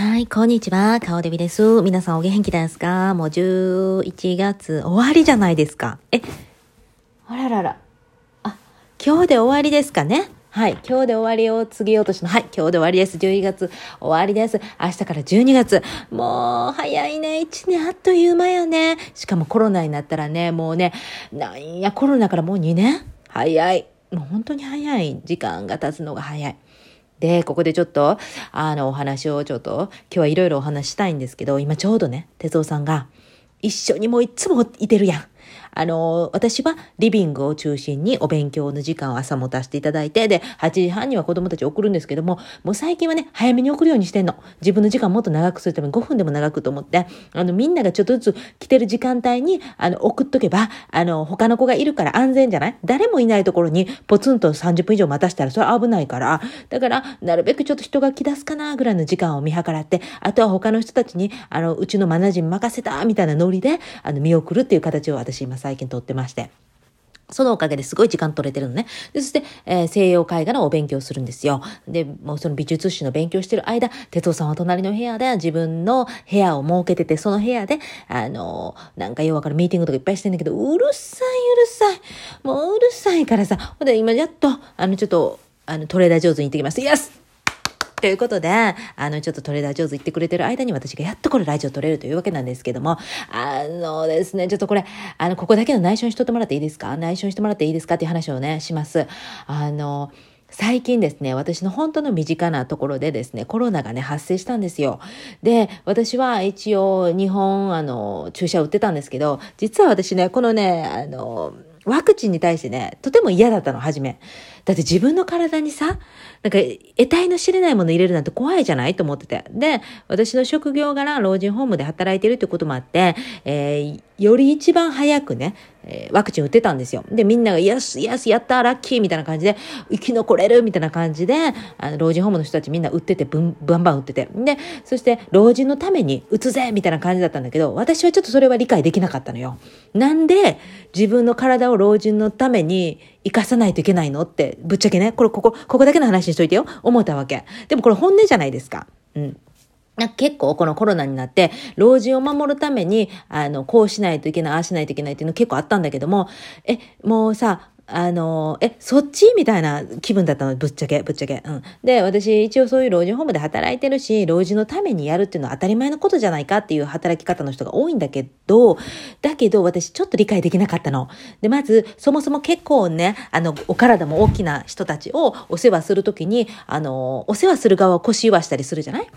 はい、こんにちは。顔デビです。皆さんお元気ですか？もう11月終わりじゃないですか。え、あららら。あ、今日で終わりですかね？はい、今日で終わりを告げようとしの。はい、今日で終わりです。11月終わりです。明日から12月。もう、早いね。1年あっという間やね。しかもコロナになったらね、もうね、なんや、コロナからもう2年？早い。もう本当に早い。時間が経つのが早い。で、ここでちょっと、あの、お話をちょっと、今日はいろいろお話したいんですけど、今ちょうどね、哲夫さんが、一緒にもういつもいてるやん。あの、私はリビングを中心にお勉強の時間を朝持たせていただいて、で、8時半には子供たち送るんですけども、もう最近はね、早めに送るようにしてんの。自分の時間もっと長くするために5分でも長くと思って、あの、みんながちょっとずつ来てる時間帯に、あの、送っとけば、あの、他の子がいるから安全じゃない？誰もいないところにポツンと30分以上待たしたらそれは危ないから、だから、なるべくちょっと人が来だすかなぐらいの時間を見計らって、あとは他の人たちに、あの、うちのマナジに任せたみたいなノリで、あの、見送るっていう形を私今最近とってまして。そのおかげですごい時間取れてるのね。でそして、えー西洋絵画のお勉強するんですよ。で、もうその美術史の勉強してる間、哲夫さんは隣の部屋で自分の部屋を設けてて、その部屋で、あのーなんかようわかるミーティングとかいっぱいしてんだけど、うるさいうるさい。もううるさいからさ、ほんで今やっと、あのちょっと、あのトレーダー上手に行ってきます。イエスということで、あの、ちょっとトレーダー上手言ってくれてる間に私がやっとこれラジオ撮れるというわけなんですけども、あのですね、ちょっとこれ、あの、ここだけの内緒にしとってもらっていいですか？内緒にしてもらっていいですか？っていう話をね、します。あの、最近ですね、私の本当の身近なところでですね、コロナがね、発生したんですよ。で、私は一応日本、あの、注射を打ってたんですけど、実は私ね、このね、あの、ワクチンに対してね、とても嫌だったの、初め。だって自分の体にさ、なんか、得体の知れないもの入れるなんて怖いじゃない？と思ってて。で、私の職業柄、老人ホームで働いてるってこともあって、えーより一番早くね、えーワクチン打ってたんですよ。で、みんなが、イエス、イエス、やった、ラッキーみたいな感じで、生き残れるみたいな感じで、あの老人ホームの人たちみんな打ってて、ブン、バンバン打ってて。で、そして、老人のために打つぜみたいな感じだったんだけど、私はちょっとそれは理解できなかったのよ。なんで、自分の体を老人のために生かさないといけないのって、ぶっちゃけね、これ、ここ、ここだけの話にしといてよ。思ったわけ。でもこれ本音じゃないですか。うん。なんか結構このコロナになって、老人を守るために、あの、こうしないといけない、ああしないといけないっていうの結構あったんだけども、え、もうさ、あの、え、そっちみたいな気分だったの、ぶっちゃけ、ぶっちゃけ。うん。で、私、一応そういう老人ホームで働いてるし、老人のためにやるっていうのは当たり前のことじゃないかっていう働き方の人が多いんだけど、だけど、私、ちょっと理解できなかったの。で、まず、そもそも結構ね、あの、お体も大きな人たちをお世話するときに、あの、お世話する側は腰言わしたりするじゃない？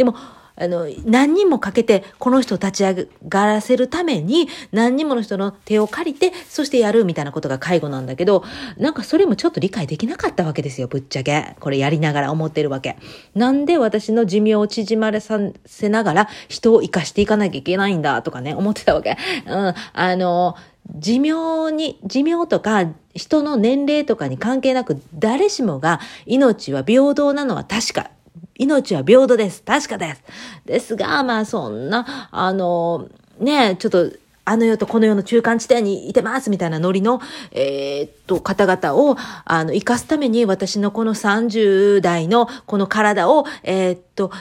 でも、あの、何人もかけて、この人を立ち上がらせるために、何人もの人の手を借りて、そしてやるみたいなことが介護なんだけど、なんかそれもちょっと理解できなかったわけですよ、ぶっちゃけ。これやりながら思ってるわけ。なんで私の寿命を縮まらせながら、人を生かしていかなきゃいけないんだ、とかね、思ってたわけ。うん、あの、寿命に、寿命とか人の年齢とかに関係なく誰しもが命は平等なのは確か。命は平等です。確かです。ですが、まあそんな、あの、ね、ちょっと、あの世とこの世の中間地点にいてますみたいなノリの、えーっと、方々を、あの、生かすために私のこの30代のこの体を、えーっと、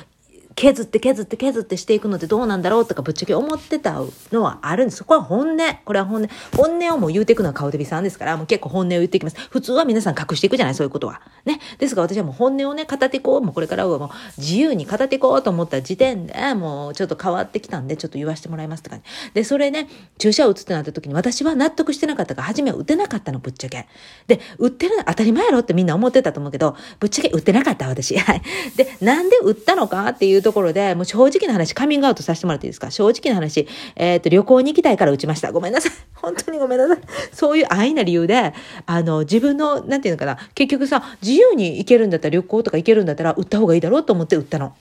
削って削って削ってしていくのってどうなんだろうとかぶっちゃけ思ってたのはあるんです。そこは本音。これは本音。本音をもう言うていくのは顔デビさんですから、もう結構本音を言っていきます。普通は皆さん隠していくじゃない、そういうことは。ね。ですが私はもう本音をね、語っていこう。もうこれからはもう自由に語っていこうと思った時点で、もうちょっと変わってきたんで、ちょっと言わせてもらいますって感じ。で、それね、注射を打つってなった時に私は納得してなかったから、初めは打てなかったの、ぶっちゃけ。で、打ってるの当たり前やろってみんな思ってたと思うけど、ぶっちゃけ打ってなかった、私。はい。で、なんで打ったのかっていうとところで、もう正直な話、カミングアウトさせてもらっていいですか？正直な話、えっ、と、旅行に行きたいから打ちました。ごめんなさい。本当にごめんなさい。そういう安易な理由で、あの、自分の、なんていうのかな、結局さ、自由に行けるんだったら、旅行とか行けるんだったら、打った方がいいだろうと思って打ったの。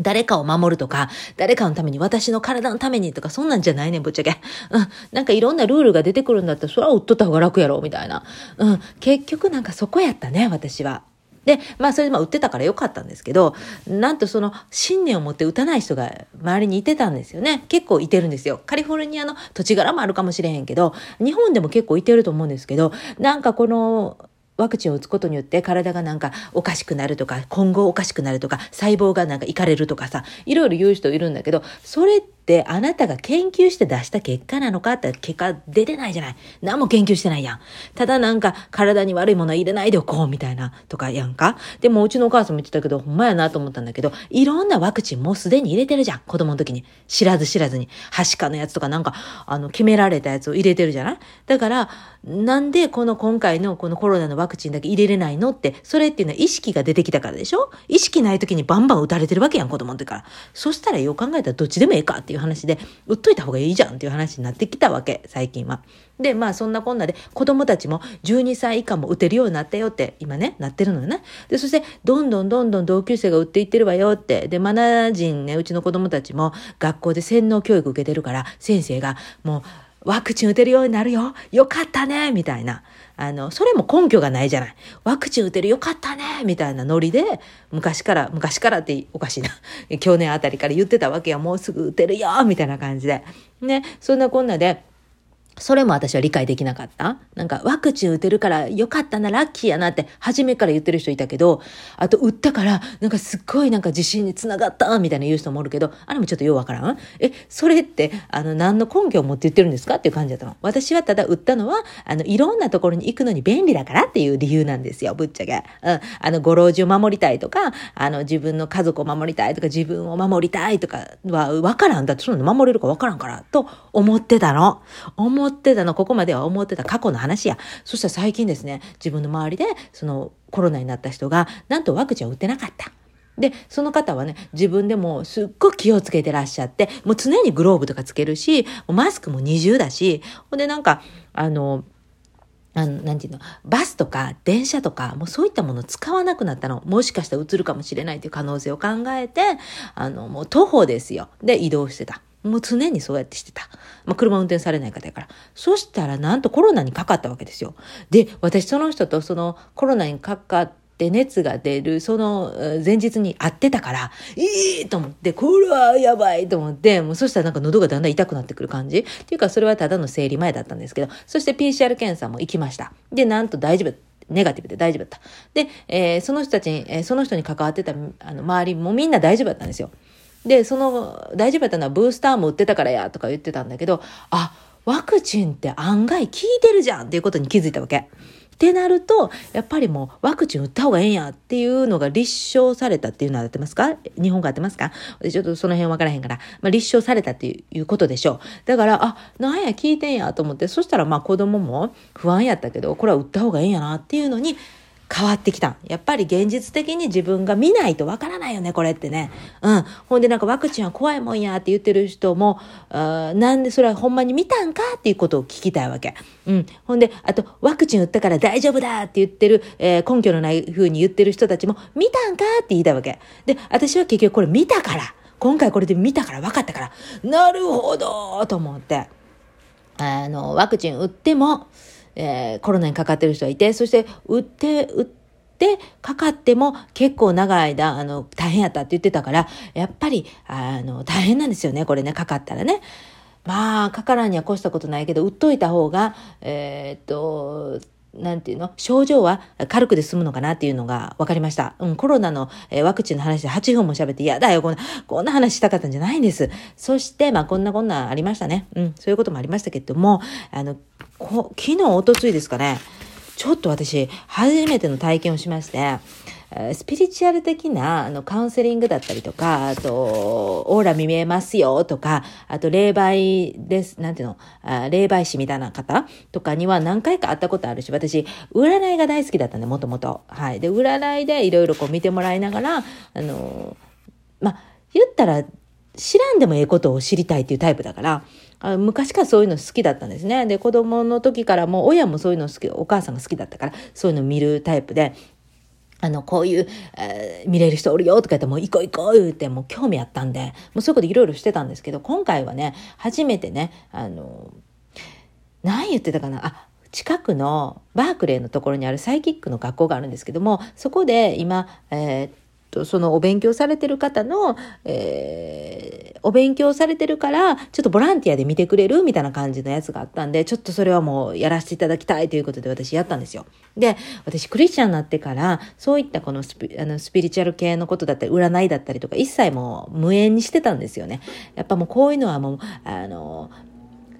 誰かを守るとか、誰かのために、私の体のためにとか、そんなんじゃないねん、ぶっちゃけ。うん。なんかいろんなルールが出てくるんだったら、それは打っとった方が楽やろ、みたいな。うん。結局なんかそこやったね、私は。で、まあそれでまあ売ってたからよかったんですけど、なんとその信念を持って打たない人が周りにいてたんですよね。結構いてるんですよ。カリフォルニアの土地柄もあるかもしれへんけど、日本でも結構いてると思うんですけど、なんかこの、ワクチンを打つことによって体がなんかおかしくなるとか、今後おかしくなるとか、細胞がなんかいかれるとかさ、いろいろ言う人いるんだけど、それってあなたが研究して出した結果なのかって結果出てないじゃない。何も研究してないやん。ただなんか体に悪いものは入れないでおこうみたいなとかやんか。でもうちのお母さんも言ってたけど、ほんまやなと思ったんだけど、いろんなワクチンもうすでに入れてるじゃん。子供の時に。知らず知らずに。はしかのやつとかなんか、あの、決められたやつを入れてるじゃない？だから、なんでこの今回のこのコロナのワクチンだけ入れれないのって、それっていうのは意識が出てきたからでしょ？意識ない時にバンバン打たれてるわけやん、子供の時から。そしたらよう考えたらどっちでもええかっていう話で、売っといた方がいいじゃんっていう話になってきたわけ、最近は。で、まあそんなこんなで子供たちも12歳以下も打てるようになったよって今ね、なってるのよね。で、そしてどんどんどんどん同級生が打っていってるわよって。で、マナー人ね、うちの子供たちも学校で洗脳教育受けてるから、先生がもうワクチン打てるようになるよよかったねみたいな。あの、それも根拠がないじゃない。ワクチン打てるよかったねみたいなノリで、昔から、昔からっておかしいな。去年あたりから言ってたわけや。もうすぐ打てるよみたいな感じで。ね、そんなこんなで、それも私は理解できなかった。なんかワクチン打てるからよかったな、ラッキーやなって初めから言ってる人いたけど、あと打ったからなんかすっごいなんか自信につながったみたいな言う人もおるけど、あれもちょっとようわからん。え、それってあの何の根拠を持って言ってるんですか？っていう感じだったの。私はただ打ったのは、あのいろんなところに行くのに便利だからっていう理由なんですよ、ぶっちゃけ。うん。あのご老人を守りたいとか、あの自分の家族を守りたいとか、自分を守りたいとかはわからん。だってその守れるかわからんから、と思ってたの。思思ってたの、ここまでは思ってた過去の話や。そしたら最近ですね、自分の周りで、そのコロナになった人が、なんとワクチンを打ってなかった。で、その方はね、自分でもすっごく気をつけてらっしゃって、もう常にグローブとかつけるし、マスクも二重だし、ほんでなんか、あの、あの、なんていうの、バスとか電車とか、もうそういったもの使わなくなったの。もしかしたら映るかもしれないという可能性を考えて、あの、もう徒歩ですよ。で、移動してた。もう常にそうやってしてた。まあ、車運転されない方やから。そしたら、なんとコロナにかかったわけですよ。で、私その人とそのコロナにかかって熱が出る、その前日に会ってたから、いいと思って、これはやばいと思って、もうそしたらなんか喉がだんだん痛くなってくる感じ。っていうか、それはただの生理前だったんですけど、そして PCR 検査も行きました。で、なんと大丈夫。ネガティブで大丈夫だった。で、えー、その人たちに、えー、その人に関わってたあの周りもみんな大丈夫だったんですよ。で、その、大丈夫だったのはブースターも売ってたからや、とか言ってたんだけど、あ、ワクチンって案外効いてるじゃんっていうことに気づいたわけ。ってなると、やっぱりもうワクチン打った方がええんやっていうのが立証されたっていうのはやってますか？日本がやってますか？ちょっとその辺分からへんから、まあ、立証されたっていうことでしょう。だから、あ、なんや聞いてんやと思って、そしたらまあ子供も不安やったけど、これは打った方がええんやなっていうのに変わってきた。やっぱり現実的に自分が見ないとわからないよね、これってね。うん。ほんでなんかワクチンは怖いもんやって言ってる人も、なんでそれはほんまに見たんかっていうことを聞きたいわけ。うん。ほんで、あと、ワクチン打ったから大丈夫だって言ってる、えー、根拠のない風に言ってる人たちも、見たんかって言いたいわけ。で、私は結局これ見たから。今回これで見たから分かったから。なるほどと思って。あの、ワクチン打っても、えー、コロナにかかってる人がいて、そして、打って、打って、かかっても結構長い間、あの、大変やったって言ってたから、やっぱり、あの、大変なんですよね、これね、かかったらね。まあ、かからんには越したことないけど、打っといた方が、えー、っと、なんていうの？症状は軽くで済むのかなっていうのが分かりました。うん、コロナの、えー、ワクチンの話で8分も喋って嫌だよ、こんな、こんな話したかったんじゃないんです。そして、まあ、こんなこんなありましたね。うん、そういうこともありましたけども、あの、こ昨日、おとついですかね、ちょっと私、初めての体験をしまして、スピリチュアル的なあのカウンセリングだったりとか、あと、オーラ見えますよとか、あと、霊媒です、なんていうの、あ霊媒師みたいな方とかには何回か会ったことあるし、私、占いが大好きだったんで、もともと。はい。で、占いでいろいろこう見てもらいながら、あの、まあ、言ったら、知らんでもええことを知りたいっていうタイプだから、昔からそういうの好きだったんですね。で、子供の時からも親もそういうの好き、お母さんが好きだったから、そういうの見るタイプで、あの、こういう、えー、見れる人おるよとか言ってもう行こう行こう言うてもう興味あったんで、もうそういうこといろいろしてたんですけど、今回はね、初めてね、あの、何言ってたかな、あ、近くのバークレーのところにあるサイキックの学校があるんですけども、そこで今、えーとそのお勉強されてる方の、えー、お勉強されてるから、ちょっとボランティアで見てくれるみたいな感じのやつがあったんで、ちょっとそれはもうやらせていただきたいということで私やったんですよ。で、私クリスチャンになってから、そういったこのスピあのスピリチュアル系のことだったり、占いだったりとか、一切もう無縁にしてたんですよね。やっぱもうこういうのはもう、あの、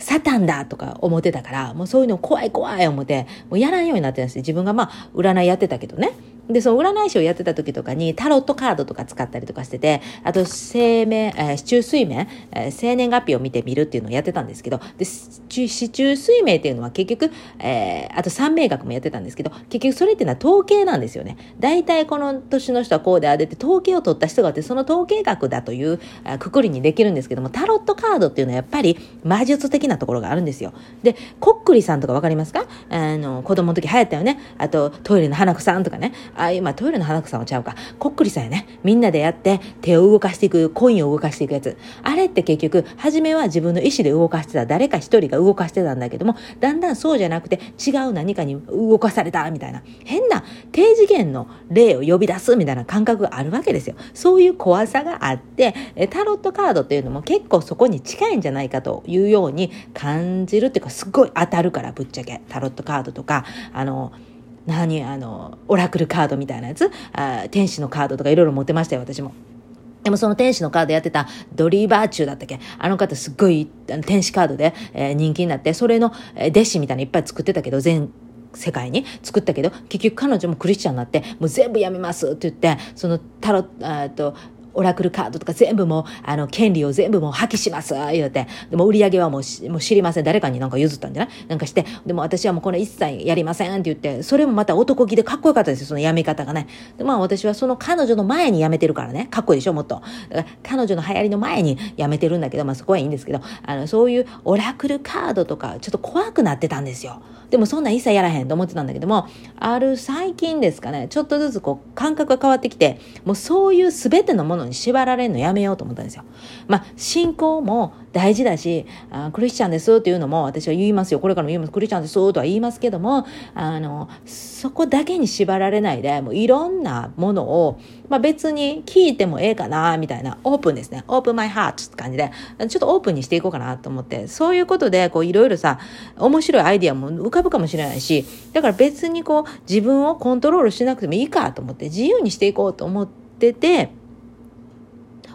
サタンだとか思ってたから、もうそういうの怖い怖い思って、もうやらんようになってたんです自分がまあ、占いやってたけどね。で、その占い師をやってた時とかにタロットカードとか使ったりとかしてて、あと生命、えー、中水面、えー、生年月日を見てみるっていうのをやってたんですけど、で、市中水明っていうのは結局、えー、あと三名学もやってたんですけど、結局それっていうのは統計なんですよね。大体この年の人はこうであれって統計を取った人があって、その統計学だというくくりにできるんですけども、タロットカードっていうのはやっぱり魔術的なところがあるんですよ。で、コックリさんとかわかりますか？あの、子供の時流行ったよね。あと、トイレの花子さんとかね。ああいう、まあトイレの花子さんはちゃうか。こっくりさんやね。みんなでやって手を動かしていく、コインを動かしていくやつ。あれって結局、初めは自分の意思で動かしてた。誰か一人が動かしてたんだけども、だんだんそうじゃなくて違う何かに動かされたみたいな。変な低次元の霊を呼び出すみたいな感覚があるわけですよ。そういう怖さがあって、タロットカードっていうのも結構そこに近いんじゃないかというように感じるっていうか、すっごい当たるからぶっちゃけ。タロットカードとか、あの、何あのオラクルカードみたいなやつ？あ天使のカードとかいろいろ持ってましたよ私も。でもその天使のカードやってたドリーバーチューだったっけ？あの方すっごい天使カードで、えー、人気になって、それの弟子みたいないっぱい作ってたけど、全世界に。作ったけど、結局彼女もクリスチャンになって、もう全部やめますって言って、そのタロッ、と、オラクルカードとか全部もう、あの、権利を全部もう破棄します言うて。でも売り上げはもうもう知りません。誰かになんか譲ったんじゃない？なんかして。でも私はもうこの一切やりませんって言って、それもまた男気でかっこよかったですよ。その辞め方がね。で、まあ私はその彼女の前に辞めてるからね。かっこいいでしょ、もっと。だから彼女の流行りの前に辞めてるんだけど、まあそこはいいんですけど、あの、そういうオラクルカードとか、ちょっと怖くなってたんですよ。でもそんなん一切やらへんと思ってたんだけども、ある最近ですかね、ちょっとずつこう感覚が変わってきて、もうそういう全てのものに縛られるのやめようと思ったんですよ。まあ、信仰も大事だし、あクリスチャンですっていうのも私は言いますよ。これからも言います。クリスチャンですとは言いますけども、あの、そこだけに縛られないで、もういろんなものを、まあ別に聞いてもええかな、みたいな、オープンですね。オープンマイハートって感じで、ちょっとオープンにしていこうかなと思って、そういうことで、こういろいろさ、面白いアイディアも浮かぶかもしれないし、だから別にこう自分をコントロールしなくてもいいかと思って、自由にしていこうと思ってて、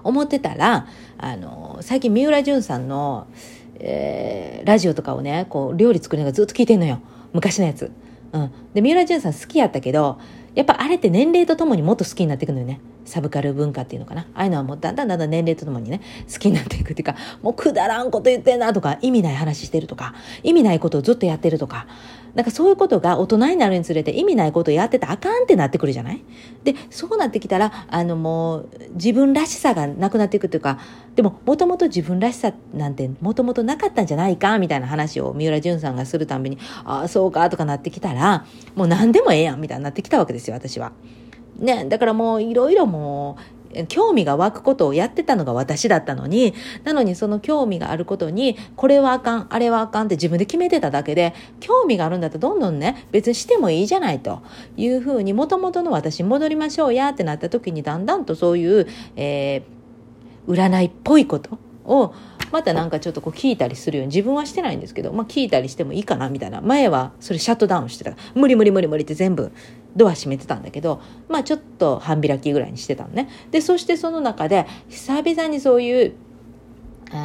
思ってたら、あの、最近三浦淳さんの、えー、ラジオとかをね、こう、料理作りながらずっと聞いてんのよ。昔のやつ。うん。で、三浦淳さん好きやったけど、やっぱあれって年齢とともにもっと好きになっていくのよね。サブカル文化っていうのかな。ああいうのはもうだんだんだんだん年齢とともにね、好きになっていくっていうか、もうくだらんこと言ってんなとか、意味ない話してるとか、意味ないことをずっとやってるとか、なんかそういうことが大人になるにつれて意味ないことやってたらあかんってなってくるじゃない？で、そうなってきたら、あのもう自分らしさがなくなっていくというか、でももともと自分らしさなんてもともとなかったんじゃないかみたいな話を三浦淳さんがするたびに、ああ、そうかとかなってきたら、もう何でもええやんみたいになってきたわけですよ、私は。ね、だからもういろいろもう、興味が湧くことをやってたのが私だったのに、なのにその興味があることに、これはあかん、あれはあかんって自分で決めてただけで、興味があるんだったらどんどんね、別にしてもいいじゃないというふうに、もともとの私に戻りましょうやってなった時に、だんだんとそういう、えー、占いっぽいことを、またなんかちょっとこう聞いたりするように自分はしてないんですけど、まあ、聞いたりしてもいいかなみたいな。前はそれシャットダウンしてた。無理無理無理無理って全部ドア閉めてたんだけどまあちょっと半開きぐらいにしてたのね。でそしてその中で久々にそういう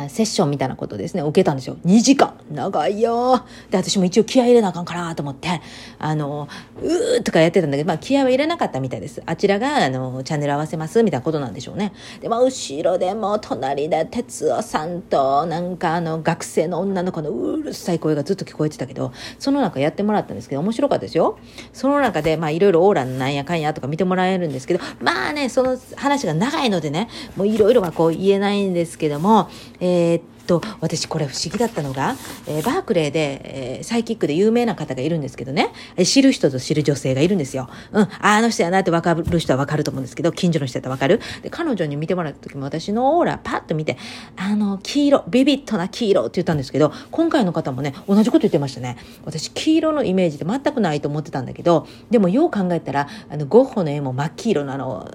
セッションみたいなことですね、受けたんですよ。2時間。長いよ。で、私も一応気合い入れなあかんかなと思って、あの、うーとかやってたんだけど、まあ気合は入れなかったみたいです。あちらが、あの、チャンネル合わせますみたいなことなんでしょうね。で、まあ後ろでも隣で哲夫さんと、なんかあの、学生の女の子のうるさい声がずっと聞こえてたけど、その中やってもらったんですけど、面白かったですよ。その中で、まあいろいろオーラなんやかんやとか見てもらえるんですけど、まあね、その話が長いのでね、もういろいろはこう言えないんですけども、えー、っと私これ不思議だったのが、えー、バークレーで、えー、サイキックで有名な方がいるんですけどね、知る人と知る女性がいるんですよ。うん、あの人やなって分かる人は分かると思うんですけど、近所の人やったら分かる。で、彼女に見てもらった時も私のオーラパッと見て、あの、黄色、ビビッドな黄色って言ったんですけど、今回の方もね、同じこと言ってましたね。私、黄色のイメージで全くないと思ってたんだけど、でもよう考えたら、あの、ゴッホの絵も真っ黄色のあの、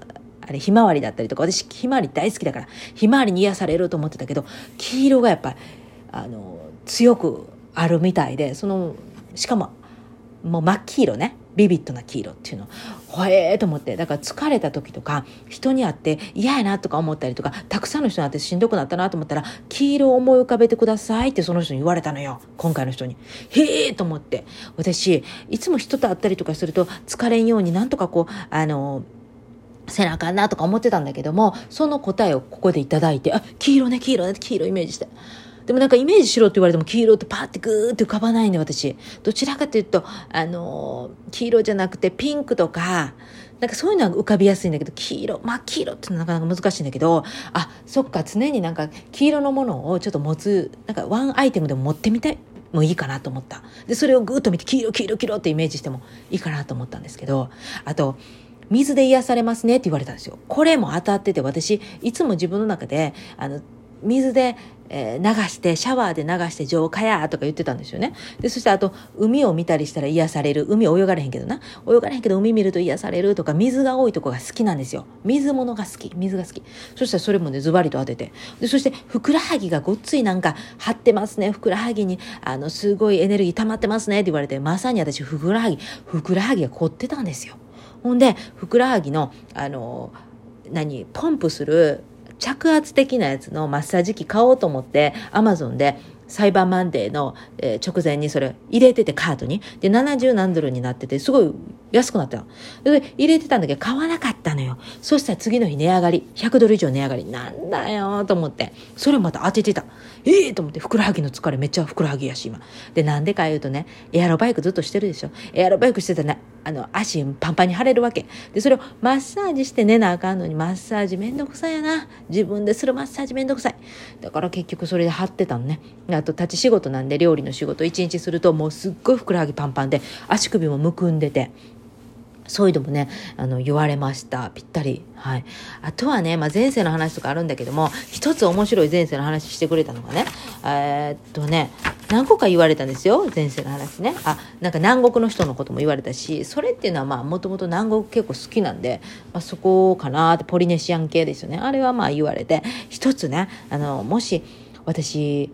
あれ、ひまわりだったりとか、私、ひまわり大好きだから、ひまわりに癒されると思ってたけど、黄色がやっぱり、あの、強くあるみたいで、その、しかも、もう真っ黄色ね。ビビッドな黄色っていうの。ほえーと思って。だから疲れた時とか、人に会って嫌やなとか思ったりとか、たくさんの人に会ってしんどくなったなと思ったら、黄色を思い浮かべてくださいってその人に言われたのよ。今回の人に。へえと思って。私、いつも人と会ったりとかすると疲れんようになんとかこう、あの、せなあかんなとか思ってたんだけども、その答えをここでいただいて、あ、黄色ね、黄色ね、黄色イメージして。でもなんかイメージしろって言われても黄色ってパーってグーって浮かばないんで私。どちらかというと、あのー、黄色じゃなくてピンクとか、なんかそういうのは浮かびやすいんだけど、黄色、まあ黄色ってなかなか難しいんだけど、あ、そっか、常になんか黄色のものをちょっと持つ、なんかワンアイテムでも持ってみたい。もういいかなと思った。で、それをぐーっと見て、黄色、黄色、黄色ってイメージしてもいいかなと思ったんですけど、あと、水で癒されますねって言われたんですよ。これも当たってて、私、いつも自分の中で、あの、水で、えー、流して、シャワーで流して浄化やとか言ってたんですよね。で、そしてあと、海を見たりしたら癒される。海泳がれへんけどな。泳がれへんけど海見ると癒されるとか、水が多いとこが好きなんですよ。水物が好き。水が好き。そしたらそれもね、ズバリと当てて。で、そして、ふくらはぎがごっついなんか張ってますね。ふくらはぎに、あの、すごいエネルギー溜まってますねって言われて、まさに私、ふくらはぎ、ふくらはぎが凝ってたんですよ。ほんで、ふくらはぎの、あの、何、ポンプする着圧的なやつのマッサージ機買おうと思って、アマゾンでサイバーマンデーの、え直前にそれ入れててカートに。で、70何ドルになってて、すごい安くなったの。で、入れてたんだけど買わなかったのよ。そしたら次の日値上がり。100ドル以上値上がり。なんだよと思って。それをまた当ててた。ええー、と思って、ふくらはぎの疲れめっちゃふくらはぎやし、今。で、なんでか言うとね、エアロバイクずっとしてるでしょ。エアロバイクしてたらね、あの、足パンパンに腫れるわけ。で、それをマッサージして寝なあかんのに、マッサージめんどくさいやな。自分でするマッサージめんどくさい。だから結局それで張ってたのね。あと立ち仕事なんで料理の仕事一日するともうすっごいふくらはぎパンパンで足首もむくんでてそういうのもね、あの、言われました。ぴったり。はい。あとはね、まあ、前世の話とかあるんだけども、一つ面白い前世の話してくれたのがね、えー、っとね、何個か言われたんですよ。前世の話ね。あ、なんか南国の人のことも言われたし、それっていうのはまあ、もともと南国結構好きなんで、まあ、そこかなって、ポリネシアン系ですよね。あれはまあ言われて、一つね、あの、もし、私、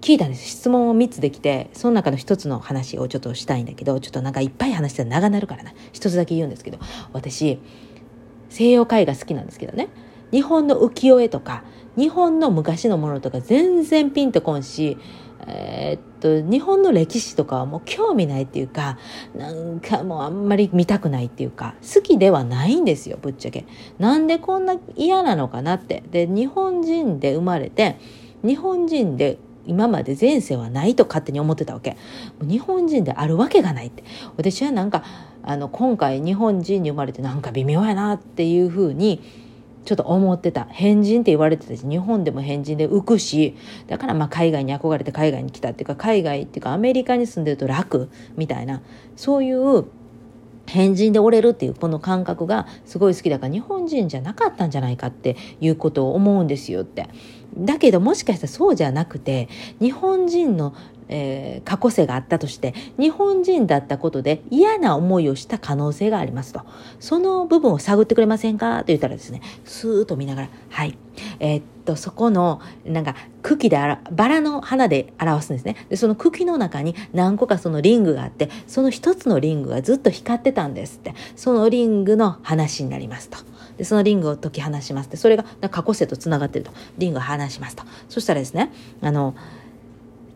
聞いたんです。質問を3つできてその中の1つの話をちょっとしたいんだけどちょっとなんかいっぱい話したら長なるからな。1つだけ言うんですけど私西洋絵画好きなんですけどね。日本の浮世絵とか日本の昔のものとか全然ピンとこんしえー、っと日本の歴史とかはもう興味ないっていうかなんかもうあんまり見たくないっていうか好きではないんですよぶっちゃけ。なんでこんな嫌なのかなって。で日本人で生まれて日本人で今まで前世はないと勝手に思ってたわけ。日本人であるわけがないって。私はなんか、あの、今回日本人に生まれてなんか微妙やなっていうふうに、ちょっと思ってた。変人って言われてたし、日本でも変人で浮くし、だからまあ海外に憧れて海外に来たっていうか、海外っていうかアメリカに住んでると楽みたいな、そういう変人で折れるっていうこの感覚がすごい好きだから日本人じゃなかったんじゃないかっていうことを思うんですよって。だけどもしかしたらそうじゃなくて日本人のえー、過去性があったとして日本人だったことで嫌な思いをした可能性がありますと。その部分を探ってくれませんか？と言ったらですねスーッと見ながらはい。えー、っとそこのなんか茎であらバラの花で表すんですね。でその茎の中に何個かそのリングがあってその一つのリングがずっと光ってたんですって。そのリングの話になりますと。でそのリングを解き放します。でそれが過去世とつながってると。リングを離しますと。そしたらですねあの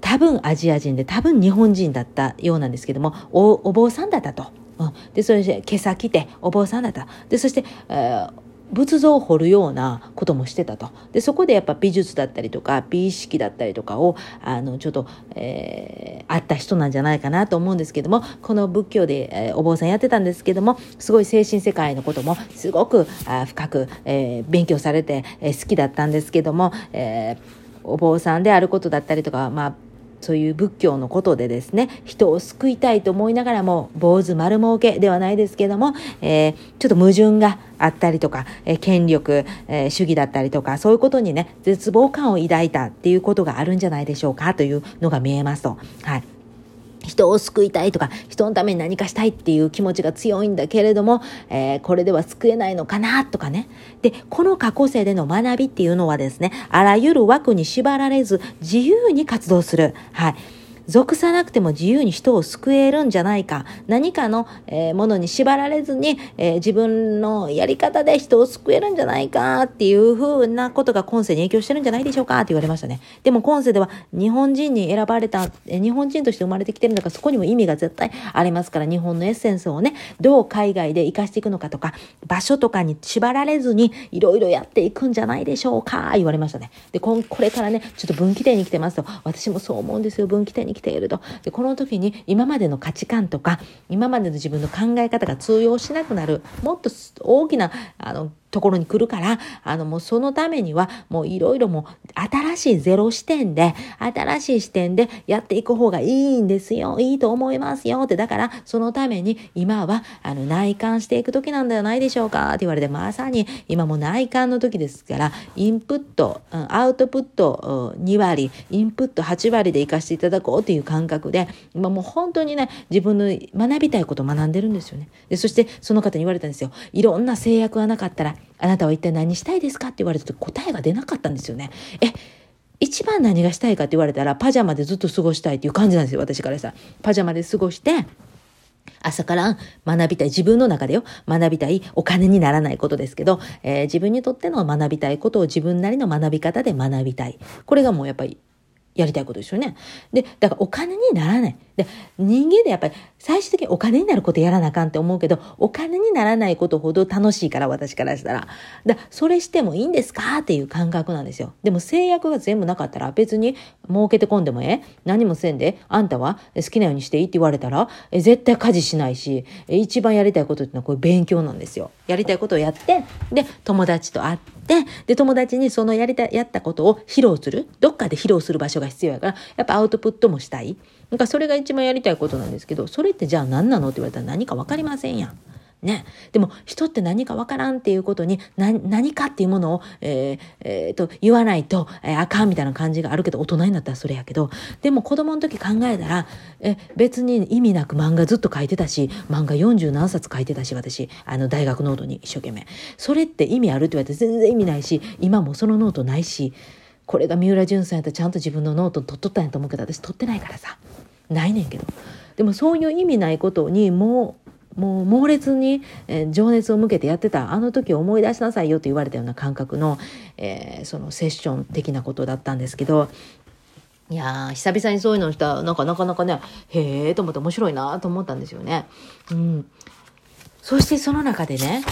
多分アジア人で多分日本人だったようなんですけどもおお坊さんだったと。うん、でそれで今朝来てお坊さんだった。でそして、えー仏像を彫るようなこともしてたと。で、そこでやっぱ美術だったりとか、美意識だったりとかを、あの、ちょっと、えー、あった人なんじゃないかなと思うんですけども、この仏教で、えー、お坊さんやってたんですけども、すごい精神世界のこともすごくあ深く、えー、勉強されて、えー、好きだったんですけども、えー、お坊さんであることだったりとか、まあ、そういう仏教のことでですね、人を救いたいと思いながらも、坊主丸儲けではないですけども、えー、ちょっと矛盾があったりとか、えー、権力、えー、主義だったりとか、そういうことにね、絶望感を抱いたっていうことがあるんじゃないでしょうかというのが見えますと。はい。人を救いたいとか、人のために何かしたいっていう気持ちが強いんだけれども、えー、これでは救えないのかなとかね。で、この過去生での学びっていうのはですね、あらゆる枠に縛られず、自由に活動する。はい。属さなくても自由に人を救えるんじゃないか。何かの、え、ものに縛られずに、え、自分のやり方で人を救えるんじゃないかっていうふうなことが今世に影響してるんじゃないでしょうかって言われましたね。でも今世では日本人に選ばれた、え、日本人として生まれてきてるんだからそこにも意味が絶対ありますから日本のエッセンスをね、どう海外で活かしていくのかとか、場所とかに縛られずにいろいろやっていくんじゃないでしょうか言われましたね。で、ここれからね、ちょっと分岐点に来てますと、私もそう思うんですよ。分岐点に来ていると。で、この時に今までの価値観とか、今までの自分の考え方が通用しなくなる、もっと大きな、あの、ところに来るから、あのもうそのためにはもういろいろもう新しいゼロ視点で、新しい視点でやっていく方がいいんですよ。いいと思いますよって。だからそのために今はあの内観していく時なんではないでしょうかって言われて、まさに今も内観の時ですから、インプット、アウトプット2割、インプット8割で活かしていただこうという感覚で、今もう本当にね、自分の学びたいことを学んでるんですよね。でそしてその方に言われたんですよ。いろんな制約がなかったら、あなたは一体何したいですかって言われたと答えが出なかったんですよね。え、一番何がしたいかって言われたら、パジャマでずっと過ごしたいっていう感じなんですよ、私からさ。パジャマで過ごして、朝から学びたい、自分の中でよ、学びたい、お金にならないことですけど、えー、自分にとっての学びたいことを自分なりの学び方で学びたい。これがもうやっぱりやりたいことですよね。で、だからお金にならない。で、人間でやっぱり最終的にお金になることやらなあかんって思うけど、お金にならないことほど楽しいから、私からしたら。だそれしてもいいんですかっていう感覚なんですよ。でも制約が全部なかったら別に儲けてこんでもええ何もせんで、あんたは好きなようにしていいって言われたら、え絶対家事しないし、一番やりたいことっていうのはこれ勉強なんですよ。やりたいことをやって、で、友達と会って、で、友達にそのやりた、やったことを披露する。どっかで披露する場所が必要やから、やっぱアウトプットもしたい。なんかそれが一番やりたいことなんですけど、それってじゃあ何なのって言われたら何か分かりませんやん。ね。でも、人って何かわからんっていうことに、何かっていうものを、えー、えー、と、言わないと、えー、あかんみたいな感じがあるけど、大人になったらそれやけど、でも子供の時考えたら、え、別に意味なく漫画ずっと書いてたし、漫画40何冊書いてたし、私、あの、大学ノートに一生懸命。それって意味あるって言われて全然意味ないし、今もそのノートないし、これが三浦淳さんやったらちゃんと自分のノート取っとったんやと思うけど、私取ってないからさ。ないねんけど。でもそういう意味ないことにもうもう猛烈に、え、情熱を向けてやってたあの時思い出しなさいよと言われたような感覚の、えー、そのセッション的なことだったんですけどいや久々にそういうのをしたなんかなかなかねへえと思って面白いなと思ったんですよね。うん、そしてその中でね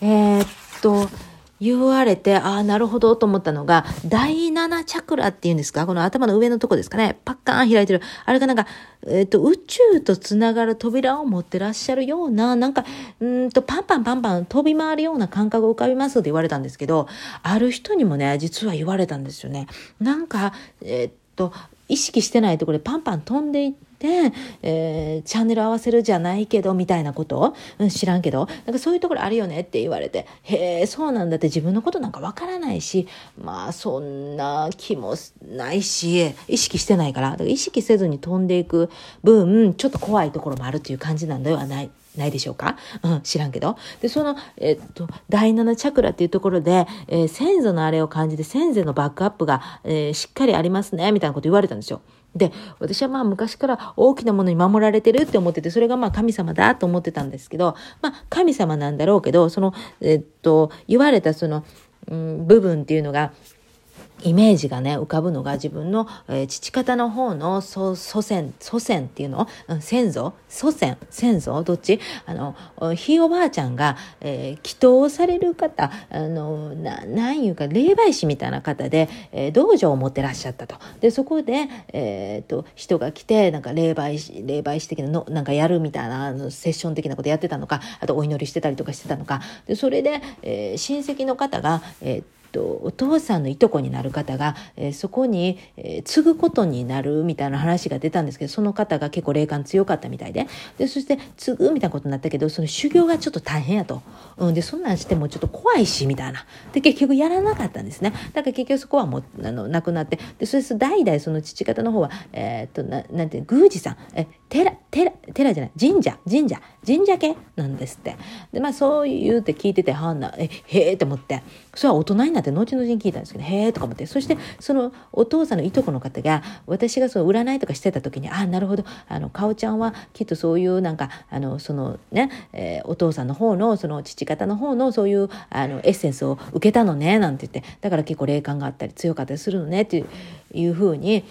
えー、っと言われて、ああ、なるほどと思ったのが、第7チャクラっていうんですか？この頭の上のとこですかね。パッカーン開いてる。あれがなんか、えっ、ー、と、宇宙とつながる扉を持ってらっしゃるような、なんか、うんと、パンパンパンパン飛び回るような感覚が浮かびますって言われたんですけど、ある人にもね、実は言われたんですよね。なんか、えっ、ー、と、意識してないところでパンパン飛んでいって、で、えー、チャンネル合わせるじゃないけどみたいなこと？うん、知らんけど。なんかそういうところあるよねって言われて。へえそうなんだって。自分のことなんかわからないし。まあそんな気もないし意識してないから。だから意識せずに飛んでいく分ちょっと怖いところもあるっていう感じなんではないないでしょうか？うん、知らんけど。で、その、えっと、第7チャクラっていうところで、えー、先祖のあれを感じて、先祖のバックアップが、えー、しっかりありますね、みたいなこと言われたんですよ。で、私はまあ昔から大きなものに守られてるって思ってて、それがまあ神様だと思ってたんですけど、まあ神様なんだろうけど、その、えっと、言われたその、うん、部分っていうのが、イメージがね浮かぶのが自分の、えー、父方の方の祖先祖先っていうの、うん、先祖？祖先？先祖？どっち？あのひいおばあちゃんが、えー、祈祷される方あのななんいうか霊媒師みたいな方で、えー、道場を持ってらっしゃったと。でそこで、えーと、人が来てなんか霊媒師霊媒師的なのなんかやるみたいなあのセッション的なことやってたのかあとお祈りしてたりとかしてたのか。でそれで、えー、親戚の方が、えーと、お父さんのいとこになる方が、えー、そこに、えー、継ぐことになるみたいな話が出たんですけど、その方が結構霊感強かったみたいで、で、そして継ぐみたいなことになったけど、その修行がちょっと大変やと。うん、で、そんなんしてもちょっと怖いし、みたいな。で、結局やらなかったんですね。だから結局そこはもう、あの、亡くなって、で、それ代々その父方の方は、えー、っと、ななんて、宮司さん、え、寺、寺、寺じゃない、神社、神社、神社系なんですって。で、まあそう言うって聞いてて、はんな、え、へえって思って、それは大人になって後々に聞いたんですけど、へえとか思って、そしてそのお父さんのいとこの方が、私がその占いとかしてた時に、ああ、なるほど、あの、かおちゃんはきっとそういうなんか、あの、そのね、えー、お父さんの方の、その父方の方のそういう、あの、エッセンスを受けたのね、なんて言って、だから結構霊感があったり強かったりするのね、っていういうふうに、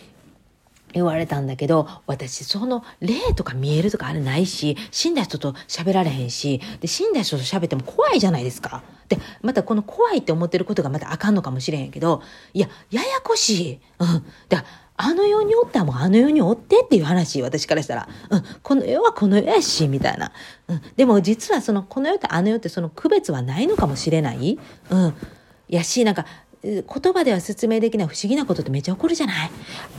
言われたんだけど、私、その霊とか見えるとかあれないし、死んだ人と喋られへんし、で、死んだ人と喋っても怖いじゃないですか。で、またこの怖いって思ってることがまたあかんのかもしれへんけど、いや、ややこしい。うん。だあの世におったらもうあの世におってっていう話、私からしたら。うん。この世はこの世やし、みたいな。うん。でも実はその、この世とあの世ってその区別はないのかもしれない。うん。やし、なんか、言葉では説明できない不思議なことってめっちゃ起こるじゃない？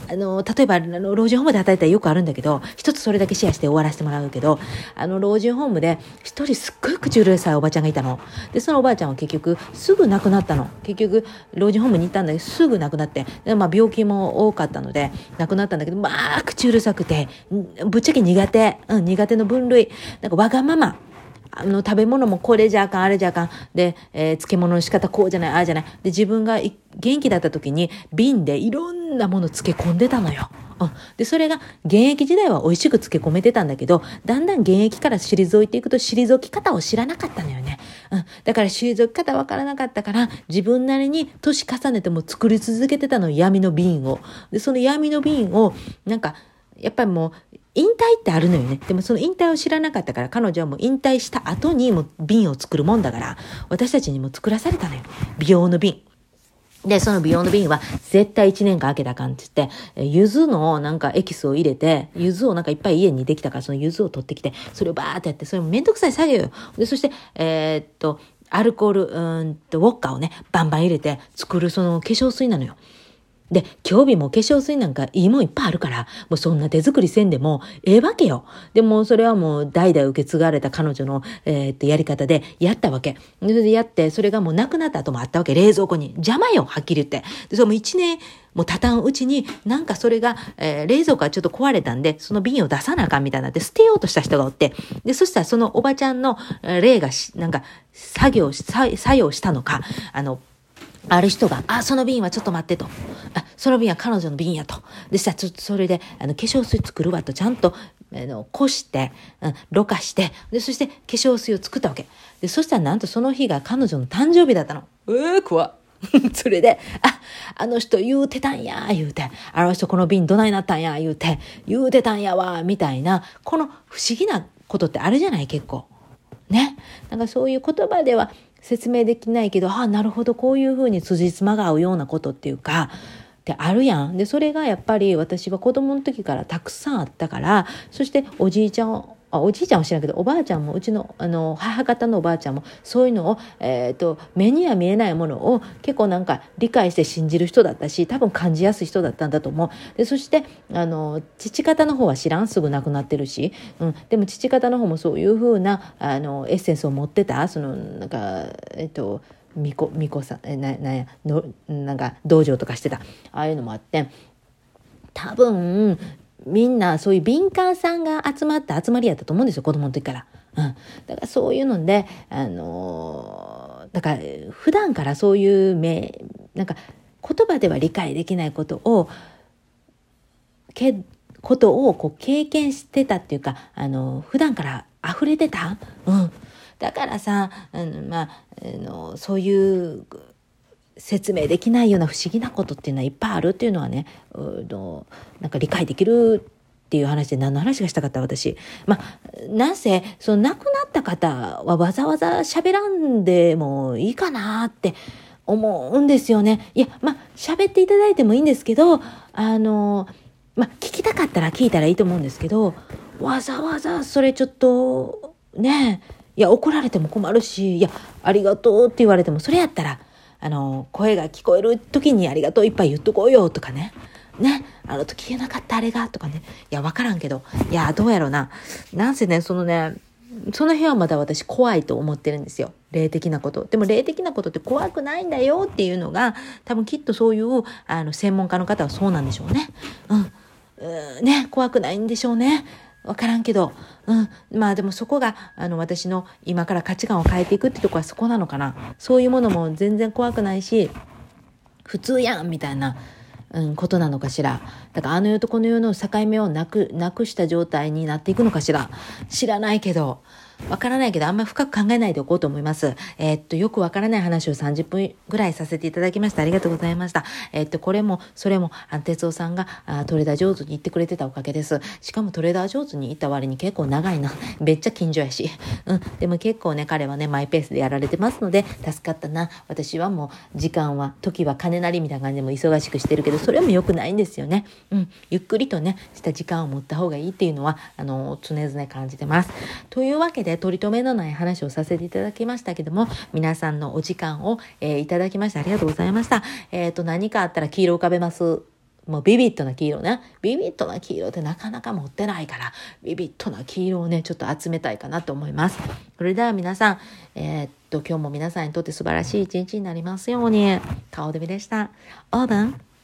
あの、例えば、あの、老人ホームで働いたらよくあるんだけど、一つそれだけシェアして終わらせてもらうけど、あの、老人ホームで一人すっごい口うるさいおばちゃんがいたの。で、そのおばあちゃんは結局すぐ亡くなったの。結局、老人ホームに行ったんだけど、すぐ亡くなって、でまあ、病気も多かったので、亡くなったんだけど、まあ、口うるさくて、ぶっちゃけ苦手。うん、苦手の分類。なんかわがまま。あの、食べ物もこれじゃあかん、あれじゃあかん。で、えー、漬物の仕方こうじゃない、ああじゃない。で、自分が元気だった時に瓶でいろんなもの漬け込んでたのよ。うん、で、それが現役時代は美味しく漬け込めてたんだけど、だんだん現役から退いていくと退き方を知らなかったのよね。うん、だから退き方わからなかったから、自分なりに年重ねても作り続けてたの闇の瓶を。で、その闇の瓶を、なんか、やっぱりもう、引退ってあるのよね。でもその引退を知らなかったから、彼女はもう引退した後にも瓶を作るもんだから、私たちにも作らされたのよ。美容の瓶。で、その美容の瓶は絶対1年間開けたかんって言って、柚子のなんかエキスを入れて、柚子をなんかいっぱい家にできたから、その柚子を取ってきて、それをバーってやって、それもめんどくさい作業よ。で、そして、えー、っと、アルコール、うんと、ウォッカをね、バンバン入れて作るその化粧水なのよ。で、今日日も化粧水なんかいいもんいっぱいあるから、もうそんな手作りせんでもええわけよ。でもそれはもう代々受け継がれた彼女の、えー、っとやり方でやったわけ。それでやって、それがもうなくなった後もあったわけ。冷蔵庫に。邪魔よ、はっきり言って。で、それも一年、もうたたんうちに、なんかそれが、えー、冷蔵庫がちょっと壊れたんで、その瓶を出さなあかんみたいになって、捨てようとした人がおって、で、そしたらそのおばちゃんの、霊がし、なんか、作業し、作用したのか、あの、ある人が、あ、その瓶はちょっと待ってと。あ、その瓶は彼女の瓶やと。でしたら、ちょっとそれで、あの、化粧水作るわと、ちゃんと、あの、こして、うん、ろ過して、で、そして化粧水を作ったわけ。で、そしたらなんとその日が彼女の誕生日だったの。えー、怖 それで、あ、あの人言うてたんや、言うて、あの人この瓶どないなったんや、言うて、言うてたんやわ、みたいな、この不思議なことってあるじゃない、結構。ね。なんかそういう言葉では説明できないけど、ああ、なるほど、こういうふうに辻褄が合うようなことっていうか、ってあるやん。で、それがやっぱり私は子供の時からたくさんあったから、そしておじいちゃんあおじいちゃんは知らんけどおばあちゃんもうちのあの母方のおばあちゃんもそういうのを、えーと、目には見えないものを結構なんか理解して信じる人だったし多分感じやすい人だったんだと思う。でそしてあの父方の方は知らん？すぐ亡くなってるし、うん、でも父方の方もそういうふうなあのエッセンスを持ってた？そのなんかえっ、ー、と巫女巫女さんえななんやのなんか道場とかしてた。ああいうのもあって。多分みんなそういう敏感さんが集まった集まりやったと思うんですよ、子供の時から。うん。だからそういうので、あのー、だから普段からそういう目、なんか言葉では理解できないことを、け、ことをこう経験してたっていうか、あのー、普段から溢れてたうん。だからさ、あのまあ、あのそういう説明できないような不思議なことっていうのはいっぱいあるっていうのはねうなんか理解できるっていう話で何の話がしたかった私。まあ、なぜ、その亡くなった方はわざわざ喋らんでもいいかなって思うんですよね。いや、まあ、喋っていただいてもいいんですけど、あの、まあ、聞きたかったら聞いたらいいと思うんですけど、わざわざそれちょっと、ねいや、怒られても困るし、いや、ありがとうって言われても、それやったら、あの、声が聞こえる時にありがとういっぱい言っとこうよとかね。ね、あの時言えなかったあれがとかね。いや、わからんけど。いや、どうやろうな。なんせね、そのね、その辺はまだ私怖いと思ってるんですよ。霊的なこと。でも霊的なことって怖くないんだよっていうのが、多分きっとそういうあの専門家の方はそうなんでしょうね。うん。うね、怖くないんでしょうね。わからんけど。うん。まあでもそこが、あの、私の今から価値観を変えていくってとこはそこなのかな。そういうものも全然怖くないし、普通やんみたいな。うん、ことなのかしら。だからあの世とこの世の境目をなく、なくした状態になっていくのかしら。知らないけど。わからないけど、あんまり深く考えないでおこうと思います。えー、っと、よくわからない話を30分ぐらいさせていただきました。ありがとうございました。えー、っと、これも、それも、あ哲夫さんがあトレーダー上手に言ってくれてたおかげです。しかもトレーダー上手に言った割に結構長いな。めっちゃ近所やし。うん。でも結構ね、彼はね、マイペースでやられてますので、助かったな。私はもう、時間は、時は金なりみたいな感じでも忙しくしてるけど、それも良くないんですよね。うん。ゆっくりとね、した時間を持った方がいいっていうのは、あの、常々感じてます。というわけで、で取り留めのない話をさせていただきましたけども、皆さんのお時間を、えー、いただきましてありがとうございました。えっ、ー、と、何かあったら黄色浮かべます。もうビビッドな黄色ね。ビビッドな黄色ってなかなか持ってないから、ビビッドな黄色をね、ちょっと集めたいかなと思います。それでは皆さん、えー、っと、今日も皆さんにとって素晴らしい一日になりますように。顔デビでした。オーブン